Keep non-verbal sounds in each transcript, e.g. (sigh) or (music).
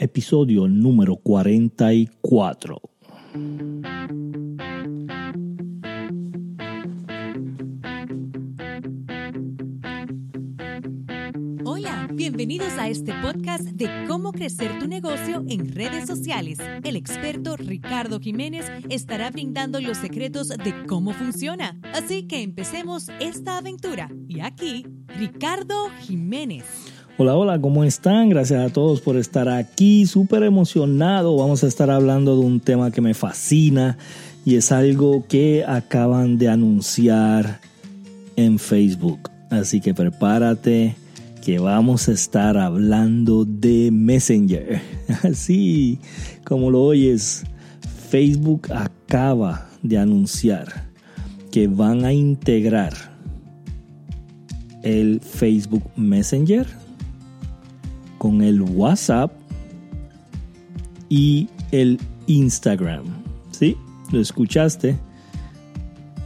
episodio número 44. Hola, bienvenidos a este podcast de cómo crecer tu negocio en redes sociales. El experto Ricardo Jiménez estará brindando los secretos de cómo funciona. Así que empecemos esta aventura. Y aquí, Ricardo Jiménez. Hola, hola, ¿cómo están? Gracias a todos por estar aquí. Súper emocionado. Vamos a estar hablando de un tema que me fascina y es algo que acaban de anunciar en Facebook. Así que prepárate que vamos a estar hablando de Messenger. (laughs) Así como lo oyes, Facebook acaba de anunciar que van a integrar el Facebook Messenger con el WhatsApp y el Instagram. ¿Sí? ¿Lo escuchaste?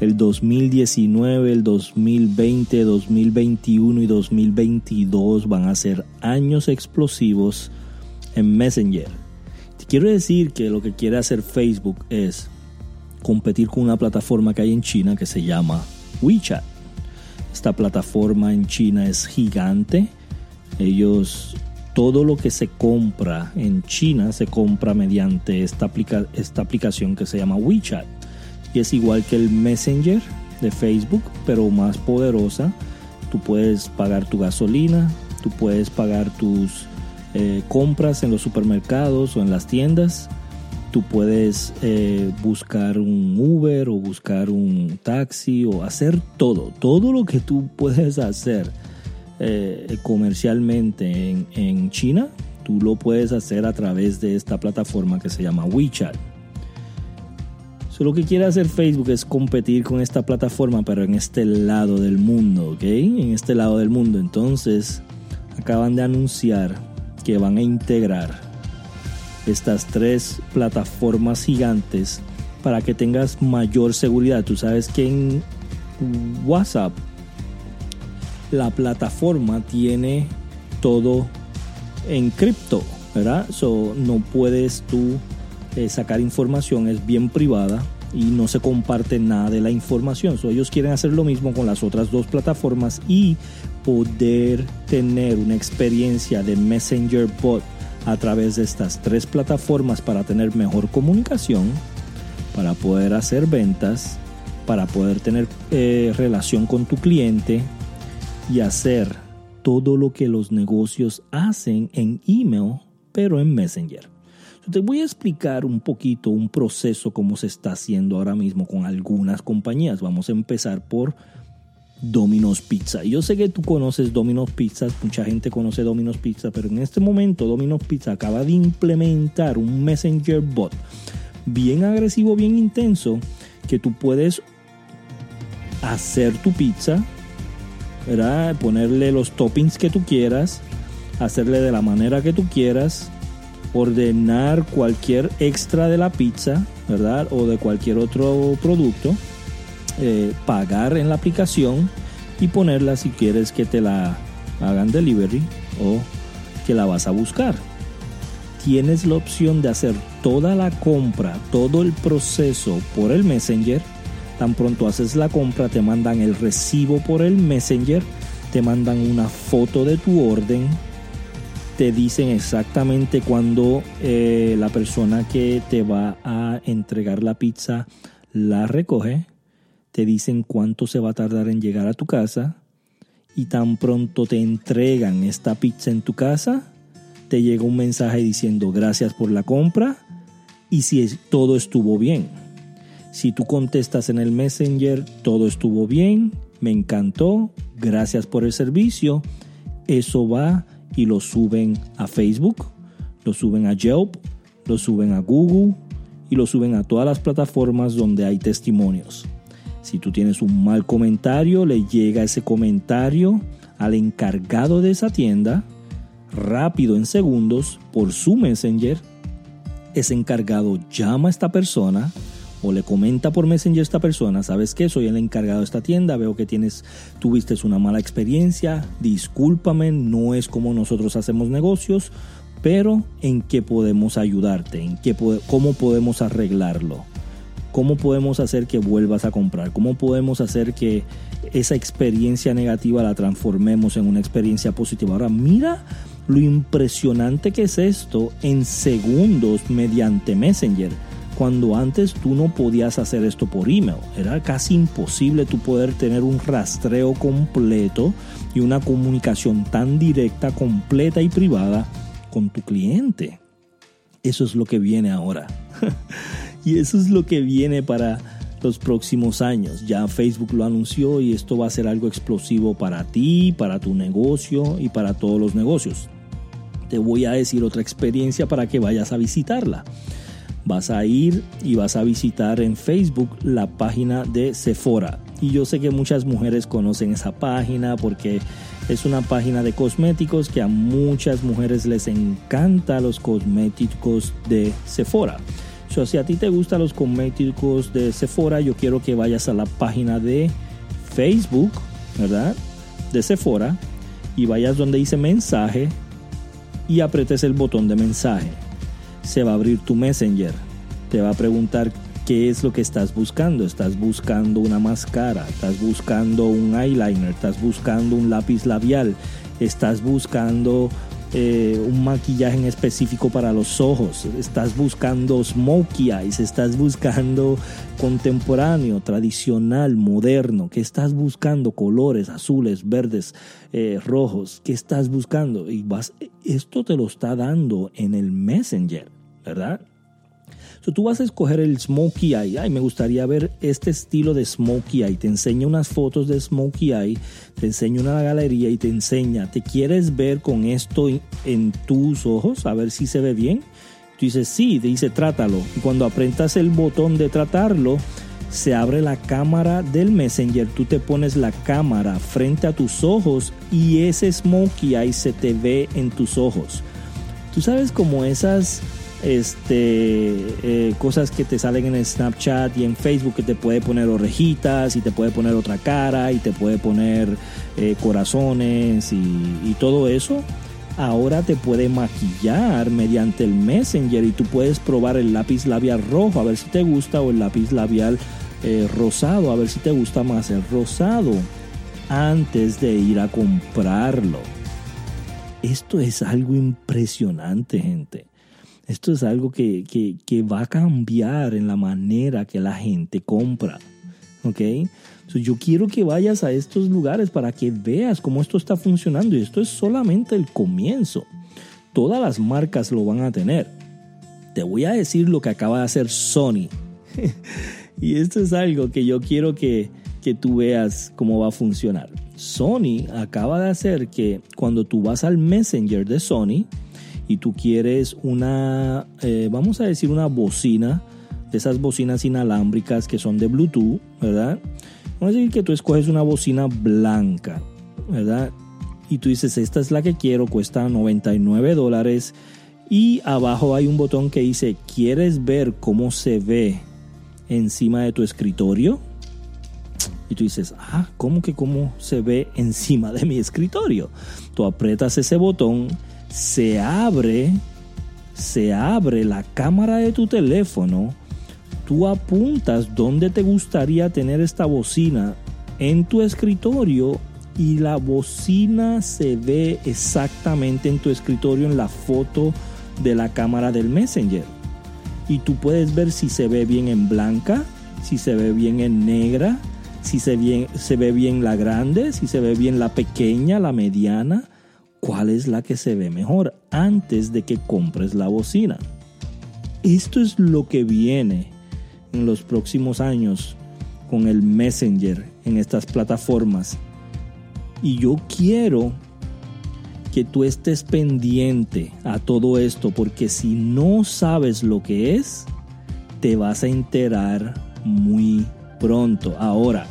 El 2019, el 2020, 2021 y 2022 van a ser años explosivos en Messenger. Te quiero decir que lo que quiere hacer Facebook es competir con una plataforma que hay en China que se llama WeChat. Esta plataforma en China es gigante. Ellos todo lo que se compra en China se compra mediante esta, esta aplicación que se llama WeChat. Y es igual que el Messenger de Facebook, pero más poderosa. Tú puedes pagar tu gasolina, tú puedes pagar tus eh, compras en los supermercados o en las tiendas. Tú puedes eh, buscar un Uber o buscar un taxi o hacer todo, todo lo que tú puedes hacer eh, comercialmente en, China, tú lo puedes hacer a través de esta plataforma que se llama WeChat. lo que quiere hacer Facebook es competir con esta plataforma, pero en este lado del mundo, ¿ok? En este lado del mundo. Entonces, acaban de anunciar que van a integrar estas tres plataformas gigantes para que tengas mayor seguridad. Tú sabes que en WhatsApp la plataforma tiene todo en cripto, ¿verdad? So, no puedes tú eh, sacar información, es bien privada y no se comparte nada de la información. So, ellos quieren hacer lo mismo con las otras dos plataformas y poder tener una experiencia de Messenger Bot a través de estas tres plataformas para tener mejor comunicación, para poder hacer ventas, para poder tener eh, relación con tu cliente, y hacer todo lo que los negocios hacen en email, pero en Messenger. te voy a explicar un poquito un proceso como se está haciendo ahora mismo con algunas compañías. Vamos a empezar por Domino's Pizza. Yo sé que tú conoces Domino's Pizza, mucha gente conoce Domino's Pizza, pero en este momento Domino's Pizza acaba de implementar un Messenger bot bien agresivo, bien intenso, que tú puedes hacer tu pizza ¿verdad? Ponerle los toppings que tú quieras, hacerle de la manera que tú quieras, ordenar cualquier extra de la pizza, ¿verdad? O de cualquier otro producto, eh, pagar en la aplicación y ponerla si quieres que te la hagan delivery o que la vas a buscar. Tienes la opción de hacer toda la compra, todo el proceso por el Messenger Tan pronto haces la compra, te mandan el recibo por el Messenger, te mandan una foto de tu orden, te dicen exactamente cuando eh, la persona que te va a entregar la pizza la recoge, te dicen cuánto se va a tardar en llegar a tu casa y tan pronto te entregan esta pizza en tu casa, te llega un mensaje diciendo gracias por la compra y si todo estuvo bien. Si tú contestas en el Messenger, todo estuvo bien, me encantó, gracias por el servicio, eso va y lo suben a Facebook, lo suben a Yelp, lo suben a Google y lo suben a todas las plataformas donde hay testimonios. Si tú tienes un mal comentario, le llega ese comentario al encargado de esa tienda, rápido en segundos, por su Messenger. Ese encargado llama a esta persona, o le comenta por Messenger a esta persona, ¿sabes qué? Soy el encargado de esta tienda, veo que tienes, tuviste una mala experiencia, discúlpame, no es como nosotros hacemos negocios, pero en qué podemos ayudarte, en qué, cómo podemos arreglarlo, cómo podemos hacer que vuelvas a comprar, cómo podemos hacer que esa experiencia negativa la transformemos en una experiencia positiva. Ahora mira lo impresionante que es esto en segundos mediante Messenger. Cuando antes tú no podías hacer esto por email, era casi imposible tú poder tener un rastreo completo y una comunicación tan directa, completa y privada con tu cliente. Eso es lo que viene ahora. (laughs) y eso es lo que viene para los próximos años. Ya Facebook lo anunció y esto va a ser algo explosivo para ti, para tu negocio y para todos los negocios. Te voy a decir otra experiencia para que vayas a visitarla. Vas a ir y vas a visitar en Facebook la página de Sephora. Y yo sé que muchas mujeres conocen esa página porque es una página de cosméticos que a muchas mujeres les encanta los cosméticos de Sephora. Si a ti te gustan los cosméticos de Sephora, yo quiero que vayas a la página de Facebook, ¿verdad? De Sephora y vayas donde dice mensaje y apretes el botón de mensaje. Se va a abrir tu Messenger. Te va a preguntar qué es lo que estás buscando. Estás buscando una máscara, estás buscando un eyeliner, estás buscando un lápiz labial, estás buscando eh, un maquillaje en específico para los ojos, estás buscando smokey eyes, estás buscando contemporáneo, tradicional, moderno, que estás buscando colores azules, verdes, eh, rojos, que estás buscando y vas, esto te lo está dando en el Messenger, ¿verdad? Tú vas a escoger el Smokey Eye. Ay, me gustaría ver este estilo de Smokey Eye. Te enseña unas fotos de Smokey Eye, te enseña una galería y te enseña, ¿te quieres ver con esto en tus ojos? A ver si se ve bien. Tú dices, sí, dice, trátalo. Y cuando apretas el botón de tratarlo, se abre la cámara del Messenger, tú te pones la cámara frente a tus ojos y ese smokey eye se te ve en tus ojos. Tú sabes como esas este, eh, cosas que te salen en Snapchat y en Facebook que te puede poner orejitas y te puede poner otra cara y te puede poner eh, corazones y, todo eso. Ahora te puede maquillar mediante el Messenger y tú puedes probar el lápiz labial rojo a ver si te gusta o el lápiz labial eh, rosado a ver si te gusta más el rosado antes de ir a comprarlo. Esto es algo impresionante, gente. Esto es algo que, va a cambiar en la manera que la gente compra. ¿Ok? yo quiero que vayas a estos lugares para que veas cómo esto está funcionando. Y esto es solamente el comienzo. Todas las marcas lo van a tener. Te voy a decir lo que acaba de hacer Sony. (laughs) y esto es algo que yo quiero que, que tú veas cómo va a funcionar. Sony acaba de hacer que cuando tú vas al Messenger de Sony, y tú quieres una, eh, vamos a decir una bocina, de esas bocinas inalámbricas que son de Bluetooth, ¿verdad? Vamos a decir que tú escoges una bocina blanca, ¿verdad? Y tú dices, esta es la que quiero, cuesta 99 dólares. Y abajo hay un botón que dice, ¿quieres ver cómo se ve encima de tu escritorio? Y tú dices, ah, ¿cómo que cómo se ve encima de mi escritorio? Tú aprietas ese botón se abre, se abre la cámara de tu teléfono, tú apuntas dónde te gustaría tener esta bocina en tu escritorio y la bocina se ve exactamente en tu escritorio en la foto de la cámara del Messenger. Y tú puedes ver si se ve bien en blanca, si se ve bien en negra, si se, se ve bien la grande, si se ve bien la pequeña, la mediana cuál es la que se ve mejor antes de que compres la bocina. Esto es lo que viene en los próximos años con el Messenger en estas plataformas. Y yo quiero que tú estés pendiente a todo esto porque si no sabes lo que es, te vas a enterar muy pronto. Ahora,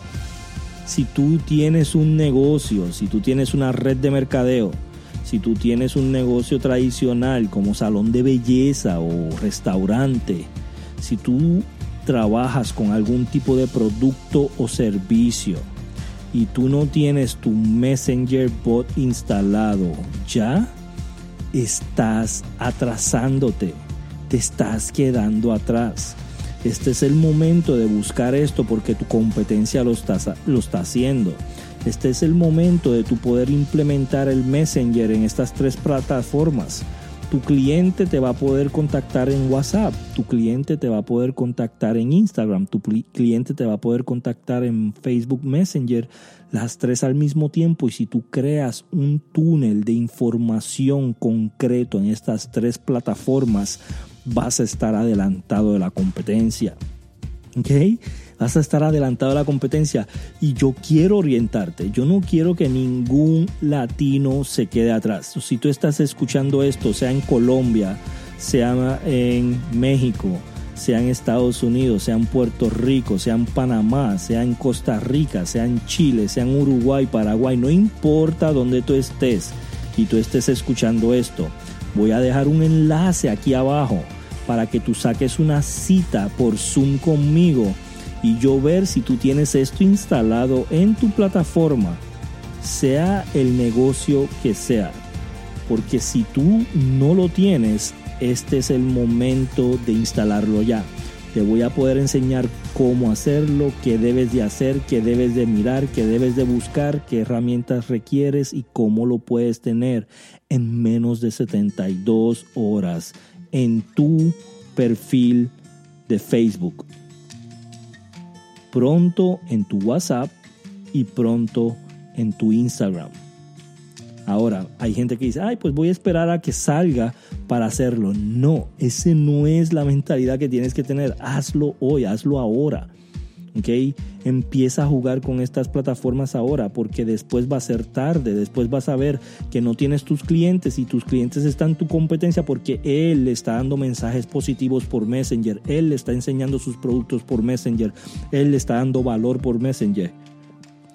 si tú tienes un negocio, si tú tienes una red de mercadeo, si tú tienes un negocio tradicional como salón de belleza o restaurante, si tú trabajas con algún tipo de producto o servicio y tú no tienes tu Messenger bot instalado ya, estás atrasándote, te estás quedando atrás. Este es el momento de buscar esto porque tu competencia lo está, lo está haciendo. Este es el momento de tu poder implementar el Messenger en estas tres plataformas. Tu cliente te va a poder contactar en WhatsApp, tu cliente te va a poder contactar en Instagram, tu cliente te va a poder contactar en Facebook Messenger, las tres al mismo tiempo. Y si tú creas un túnel de información concreto en estas tres plataformas, vas a estar adelantado de la competencia. ¿Ok? Vas a estar adelantado de la competencia y yo quiero orientarte. Yo no quiero que ningún latino se quede atrás. Si tú estás escuchando esto, sea en Colombia, sea en México, sea en Estados Unidos, sea en Puerto Rico, sea en Panamá, sea en Costa Rica, sea en Chile, sea en Uruguay, Paraguay, no importa dónde tú estés y tú estés escuchando esto Voy a dejar un enlace aquí abajo para que tú saques una cita por Zoom conmigo y yo ver si tú tienes esto instalado en tu plataforma, sea el negocio que sea. Porque si tú no lo tienes, este es el momento de instalarlo ya. Te voy a poder enseñar cómo hacerlo, qué debes de hacer, qué debes de mirar, qué debes de buscar, qué herramientas requieres y cómo lo puedes tener en menos de 72 horas en tu perfil de Facebook. Pronto en tu WhatsApp y pronto en tu Instagram. Ahora, hay gente que dice, ay, pues voy a esperar a que salga para hacerlo. No, ese no es la mentalidad que tienes que tener. Hazlo hoy, hazlo ahora. ¿Ok? Empieza a jugar con estas plataformas ahora porque después va a ser tarde, después vas a ver que no tienes tus clientes y tus clientes están en tu competencia porque él le está dando mensajes positivos por Messenger, él le está enseñando sus productos por Messenger, él le está dando valor por Messenger.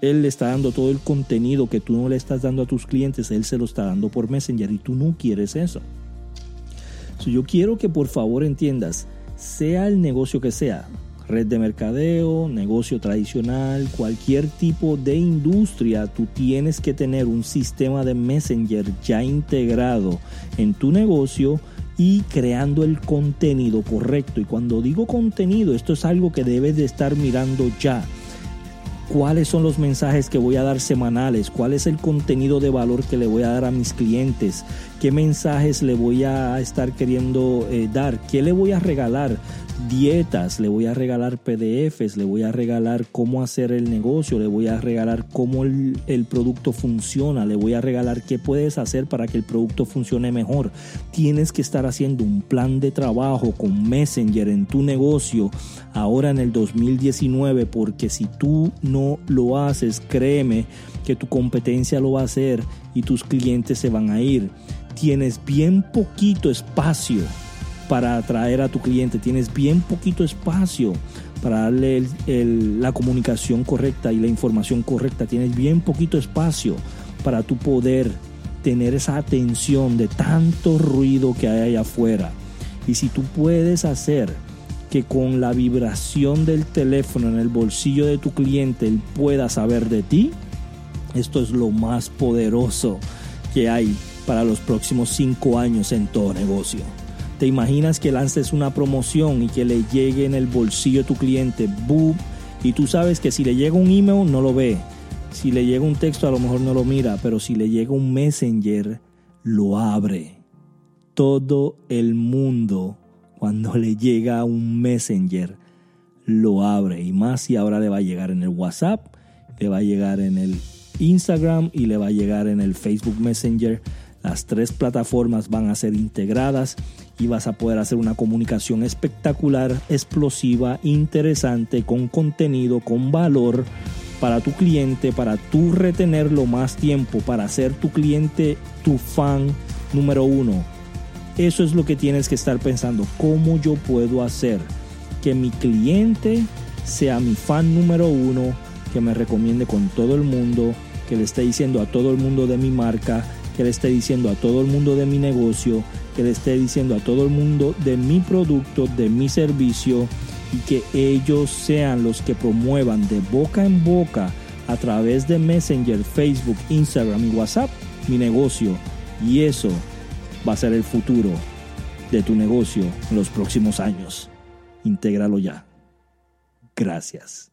Él le está dando todo el contenido que tú no le estás dando a tus clientes, Él se lo está dando por Messenger y tú no quieres eso. yo quiero que por favor entiendas, sea el negocio que sea, red de mercadeo, negocio tradicional, cualquier tipo de industria, tú tienes que tener un sistema de Messenger ya integrado en tu negocio y creando el contenido correcto. Y cuando digo contenido, esto es algo que debes de estar mirando ya. Cuáles son los mensajes que voy a dar semanales, cuál es el contenido de valor que le voy a dar a mis clientes, qué mensajes le voy a estar queriendo eh, dar, qué le voy a regalar, dietas, le voy a regalar PDFs, le voy a regalar cómo hacer el negocio, le voy a regalar cómo el, el, producto funciona, le voy a regalar qué puedes hacer para que el producto funcione mejor. Tienes que estar haciendo un plan de trabajo con Messenger en tu negocio ahora en el 2019 porque si tú no lo haces, créeme que tu competencia lo va a hacer y tus clientes se van a ir. Tienes bien poquito espacio para atraer a tu cliente. Tienes bien poquito espacio para darle la comunicación correcta y la información correcta. Tienes bien poquito espacio para tu poder tener esa atención de tanto ruido que hay allá afuera. Y si tú puedes hacer que con la vibración del teléfono en el bolsillo de tu cliente él pueda saber de ti, esto es lo más poderoso que hay para los próximos cinco años en todo negocio. ¿Te imaginas que lances una promoción y que le llegue en el bolsillo de tu cliente, boom, y tú sabes que si le llega un email no lo ve, si le llega un texto a lo mejor no lo mira, pero si le llega un messenger, lo abre. Todo el mundo, cuando le llega un messenger, lo abre. Y más si ahora le va a llegar en el WhatsApp, le va a llegar en el Instagram y le va a llegar en el Facebook Messenger. Las tres plataformas van a ser integradas y vas a poder hacer una comunicación espectacular, explosiva, interesante, con contenido, con valor para tu cliente, para tú retenerlo más tiempo, para ser tu cliente, tu fan número uno. Eso es lo que tienes que estar pensando. ¿Cómo yo puedo hacer que mi cliente sea mi fan número uno, que me recomiende con todo el mundo, que le esté diciendo a todo el mundo de mi marca, que le esté diciendo a todo el mundo de mi negocio, que le esté diciendo a todo el mundo de mi producto, de mi servicio y que ellos sean los que promuevan de boca en boca a través de Messenger, Facebook, Instagram y WhatsApp mi negocio. Y eso va a ser el futuro de tu negocio en los próximos años. Intégralo ya. Gracias.